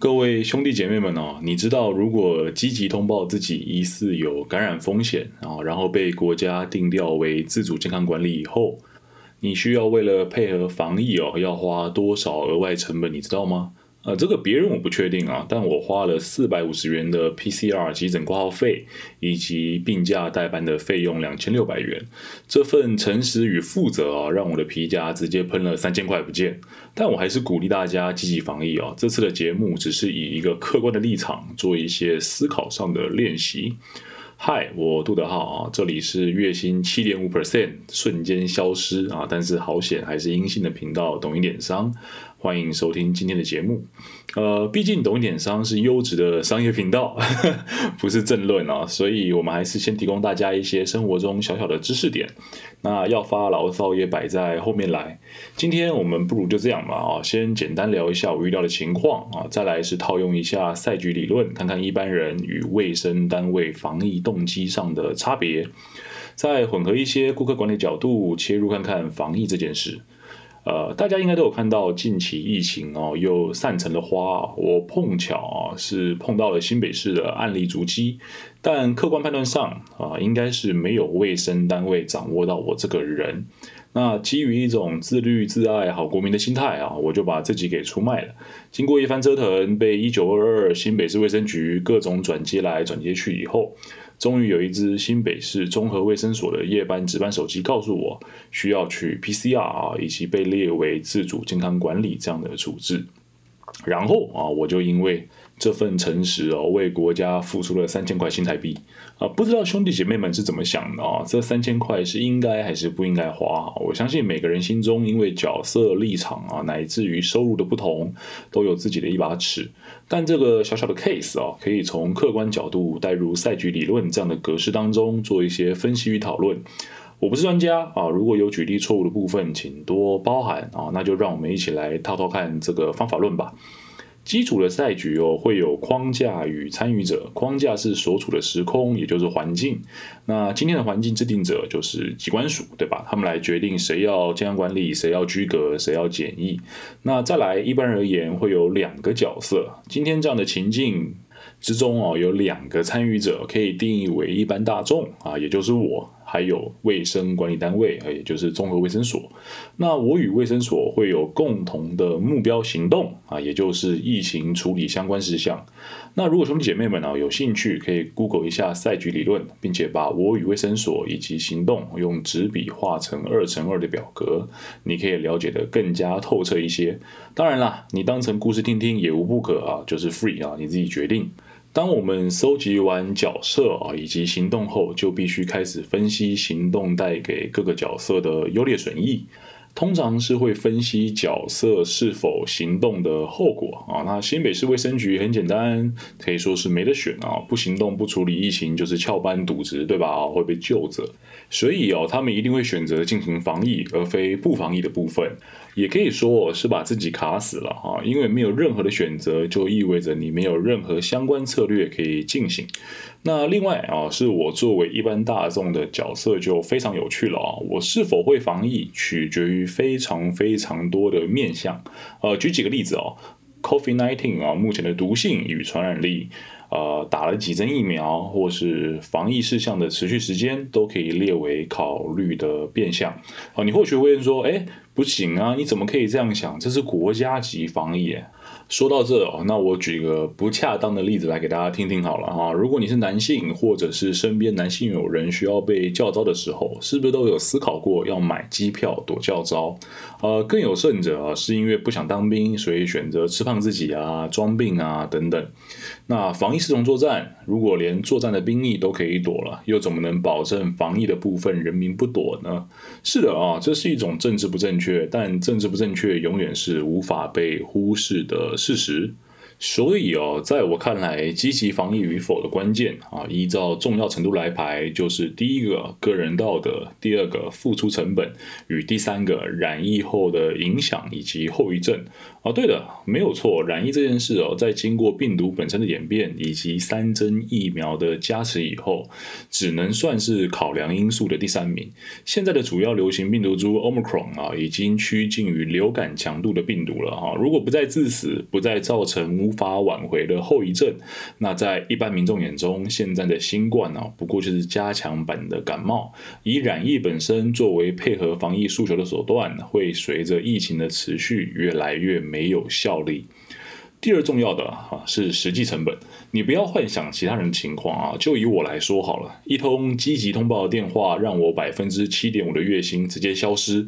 各位兄弟姐妹们哦，你知道如果积极通报自己疑似有感染风险啊，然后被国家定调为自主健康管理以后，你需要为了配合防疫哦，要花多少额外成本？你知道吗？呃，这个别人我不确定啊，但我花了四百五十元的 PCR 急诊挂号费，以及病假代班的费用两千六百元。这份诚实与负责啊，让我的皮夹直接喷了三千块不见。但我还是鼓励大家积极防疫啊。这次的节目只是以一个客观的立场做一些思考上的练习。嗨，我杜德浩啊，这里是月薪七点五 percent 瞬间消失啊，但是好险还是阴性的频道，懂一点商。欢迎收听今天的节目。呃，毕竟懂一点商是优质的商业频道，不是政论啊，所以我们还是先提供大家一些生活中小小的知识点。那要发牢骚也摆在后面来。今天我们不如就这样吧啊，先简单聊一下我遇到的情况啊，再来是套用一下赛局理论，看看一般人与卫生单位防疫动机上的差别，再混合一些顾客管理角度切入，看看防疫这件事。呃，大家应该都有看到近期疫情哦，又散成了花。我碰巧啊是碰到了新北市的案例足迹，但客观判断上啊，应该是没有卫生单位掌握到我这个人。那基于一种自律自爱好国民的心态啊，我就把自己给出卖了。经过一番折腾，被一九二二新北市卫生局各种转接来转接去以后。终于有一支新北市综合卫生所的夜班值班手机告诉我，需要去 PCR 啊，以及被列为自主健康管理这样的处置。然后啊，我就因为。这份诚实哦，为国家付出了三千块新台币啊！不知道兄弟姐妹们是怎么想的啊？这三千块是应该还是不应该花？我相信每个人心中因为角色立场啊，乃至于收入的不同，都有自己的一把尺。但这个小小的 case 啊，可以从客观角度带入赛局理论这样的格式当中做一些分析与讨论。我不是专家啊，如果有举例错误的部分，请多包涵啊。那就让我们一起来套套看这个方法论吧。基础的赛局哦，会有框架与参与者。框架是所处的时空，也就是环境。那今天的环境制定者就是机关署，对吧？他们来决定谁要健康管理，谁要居格，谁要检疫。那再来，一般而言会有两个角色。今天这样的情境之中哦，有两个参与者，可以定义为一般大众啊，也就是我。还有卫生管理单位，也就是综合卫生所。那我与卫生所会有共同的目标行动啊，也就是疫情处理相关事项。那如果兄弟姐妹们啊有兴趣，可以 Google 一下赛局理论，并且把我与卫生所以及行动用纸笔画成二乘二的表格，你可以了解的更加透彻一些。当然啦，你当成故事听听也无不可啊，就是 free 啊，你自己决定。当我们收集完角色啊以及行动后，就必须开始分析行动带给各个角色的优劣损益。通常是会分析角色是否行动的后果啊。那新北市卫生局很简单，可以说是没得选啊，不行动不处理疫情就是翘班渎职，对吧？会被救责。所以哦，他们一定会选择进行防疫，而非不防疫的部分。也可以说是把自己卡死了哈，因为没有任何的选择，就意味着你没有任何相关策略可以进行。那另外啊，是我作为一般大众的角色就非常有趣了啊，我是否会防疫，取决于非常非常多的面向。呃，举几个例子哦，Covid nineteen 啊，目前的毒性与传染力。呃，打了几针疫苗，或是防疫事项的持续时间，都可以列为考虑的变相。啊，你或许会说，哎，不行啊，你怎么可以这样想？这是国家级防疫。说到这哦，那我举个不恰当的例子来给大家听听好了哈。如果你是男性，或者是身边男性友人需要被叫招的时候，是不是都有思考过要买机票躲叫招？呃，更有甚者啊，是因为不想当兵，所以选择吃胖自己啊、装病啊等等。那防疫视同作战，如果连作战的兵役都可以躲了，又怎么能保证防疫的部分人民不躲呢？是的啊，这是一种政治不正确，但政治不正确永远是无法被忽视的。事实，所以哦，在我看来，积极防疫与否的关键啊，依照重要程度来排，就是第一个个人道德，第二个付出成本，与第三个染疫后的影响以及后遗症。哦，对的，没有错。染疫这件事哦，在经过病毒本身的演变以及三针疫苗的加持以后，只能算是考量因素的第三名。现在的主要流行病毒株 Omicron 啊，已经趋近于流感强度的病毒了哈。如果不再致死，不再造成无无法挽回的后遗症。那在一般民众眼中，现在的新冠呢，不过就是加强版的感冒。以染疫本身作为配合防疫诉求的手段，会随着疫情的持续越来越没有效力。第二重要的哈是实际成本，你不要幻想其他人的情况啊，就以我来说好了，一通积极通报的电话，让我百分之七点五的月薪直接消失。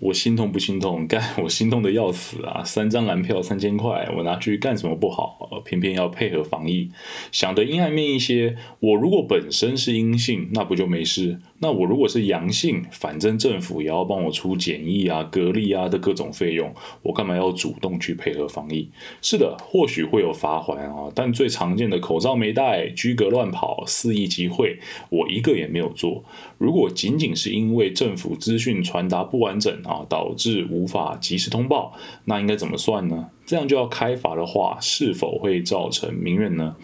我心痛不心痛？干，我心痛的要死啊！三张蓝票三千块，我拿去干什么不好？偏偏要配合防疫，想的阴暗面一些。我如果本身是阴性，那不就没事？那我如果是阳性，反正政府也要帮我出检疫啊、隔离啊的各种费用，我干嘛要主动去配合防疫？是的，或许会有罚款啊，但最常见的口罩没戴、居隔乱跑、肆意集会，我一个也没有做。如果仅仅是因为政府资讯传达不完整啊，导致无法及时通报，那应该怎么算呢？这样就要开罚的话，是否会造成民怨呢？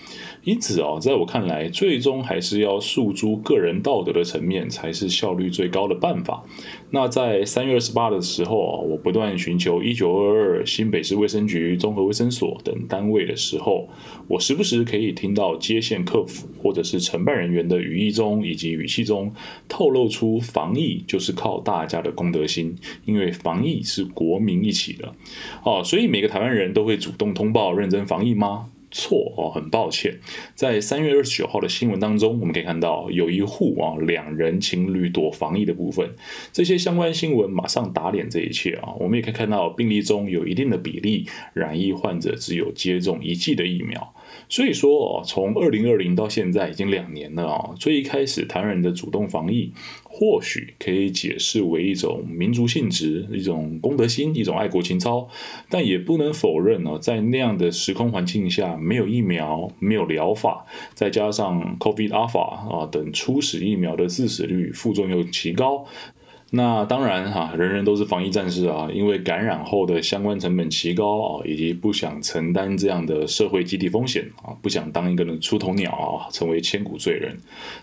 因此啊，在我看来，最终还是要诉诸个人道德的层面，才是效率最高的办法。那在三月二十八的时候啊，我不断寻求一九二二新北市卫生局综合卫生所等单位的时候，我时不时可以听到接线客服或者是承办人员的语义中以及语气中，透露出防疫就是靠大家的公德心，因为防疫是国民一起的。哦，所以每个台湾人。人都会主动通报认真防疫吗？错哦，很抱歉，在三月二十九号的新闻当中，我们可以看到有一户啊两人情侣躲防疫的部分，这些相关新闻马上打脸这一切啊。我们也可以看到病例中有一定的比例染疫患者只有接种一剂的疫苗。所以说哦，从二零二零到现在已经两年了啊。最一开始台湾人的主动防疫，或许可以解释为一种民族性质、一种公德心、一种爱国情操，但也不能否认呢，在那样的时空环境下，没有疫苗、没有疗法，再加上 COVID Alpha 啊等初始疫苗的致死率、副作用极高。那当然哈，人人都是防疫战士啊，因为感染后的相关成本奇高啊，以及不想承担这样的社会集体风险啊，不想当一个出头鸟啊，成为千古罪人。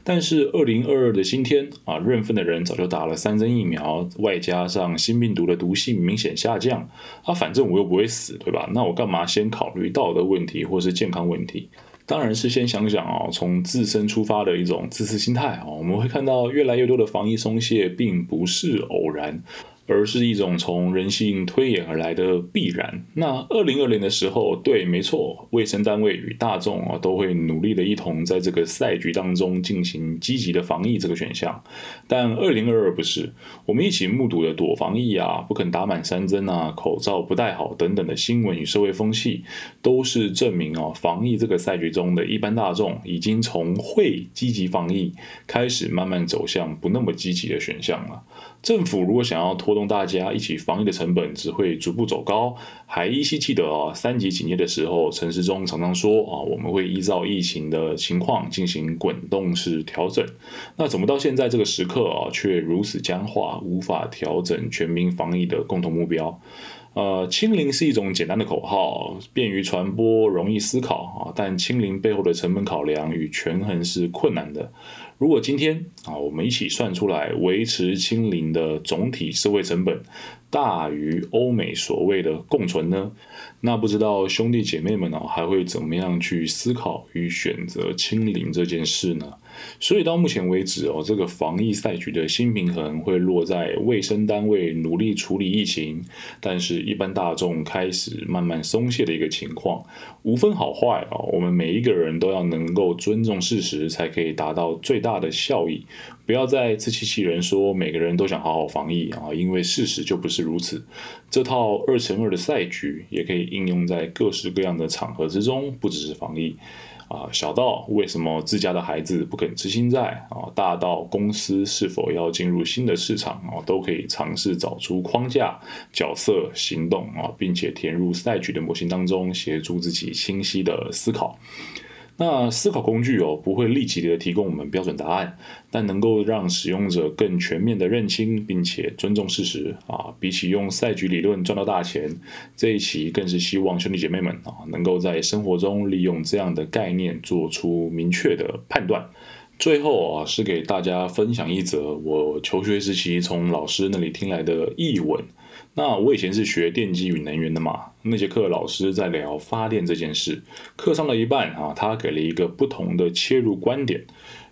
但是二零二二的今天啊，认份的人早就打了三针疫苗，外加上新病毒的毒性明显下降啊，反正我又不会死，对吧？那我干嘛先考虑道德问题或是健康问题？当然是先想想啊，从自身出发的一种自私心态啊，我们会看到越来越多的防疫松懈，并不是偶然。而是一种从人性推演而来的必然。那二零二零的时候，对，没错，卫生单位与大众啊都会努力的一同在这个赛局当中进行积极的防疫这个选项。但二零二二不是，我们一起目睹了躲防疫啊，不肯打满三针啊，口罩不戴好等等的新闻与社会风气，都是证明啊，防疫这个赛局中的一般大众已经从会积极防疫开始慢慢走向不那么积极的选项了。政府如果想要拖动大家一起防疫的成本，只会逐步走高。还依稀记得啊，三级警戒的时候，陈时中常常说啊，我们会依照疫情的情况进行滚动式调整。那怎么到现在这个时刻啊，却如此僵化，无法调整全民防疫的共同目标？呃，清零是一种简单的口号，便于传播，容易思考啊，但清零背后的成本考量与权衡是困难的。如果今天啊，我们一起算出来维持清零的总体社会成本大于欧美所谓的共存呢？那不知道兄弟姐妹们呢，还会怎么样去思考与选择清零这件事呢？所以到目前为止哦，这个防疫赛局的新平衡会落在卫生单位努力处理疫情，但是一般大众开始慢慢松懈的一个情况，无分好坏啊。我们每一个人都要能够尊重事实，才可以达到最大的效益。不要再自欺欺人说每个人都想好好防疫啊，因为事实就不是如此。这套二乘二的赛局也可以应用在各式各样的场合之中，不只是防疫。啊，小到为什么自家的孩子不肯执行债啊，大到公司是否要进入新的市场啊，都可以尝试找出框架、角色、行动啊，并且填入赛局的模型当中，协助自己清晰的思考。那思考工具哦，不会立即的提供我们标准答案，但能够让使用者更全面的认清并且尊重事实啊。比起用赛局理论赚到大钱，这一期更是希望兄弟姐妹们啊，能够在生活中利用这样的概念做出明确的判断。最后啊，是给大家分享一则我求学时期从老师那里听来的译文。那我以前是学电机与能源的嘛，那节课老师在聊发电这件事，课上了一半啊，他给了一个不同的切入观点。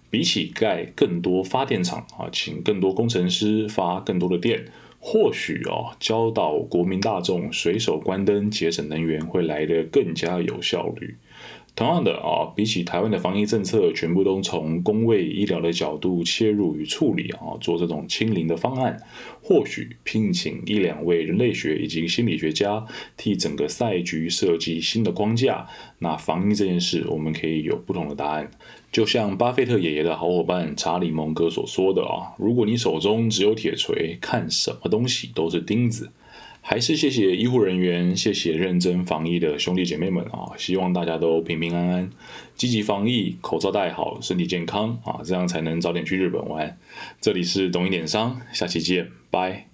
比起盖更多发电厂啊，请更多工程师发更多的电，或许哦，教导国民大众随手关灯节省能源会来得更加有效率。同样的啊，比起台湾的防疫政策全部都从公卫医疗的角度切入与处理啊，做这种清零的方案，或许聘请一两位人类学以及心理学家替整个赛局设计新的框架，那防疫这件事我们可以有不同的答案。就像巴菲特爷爷的好伙伴查理蒙哥所说的啊，如果你手中只有铁锤，看什么东西都是钉子。还是谢谢医护人员，谢谢认真防疫的兄弟姐妹们啊！希望大家都平平安安，积极防疫，口罩戴好，身体健康啊，这样才能早点去日本玩。这里是懂一点商，下期见，拜。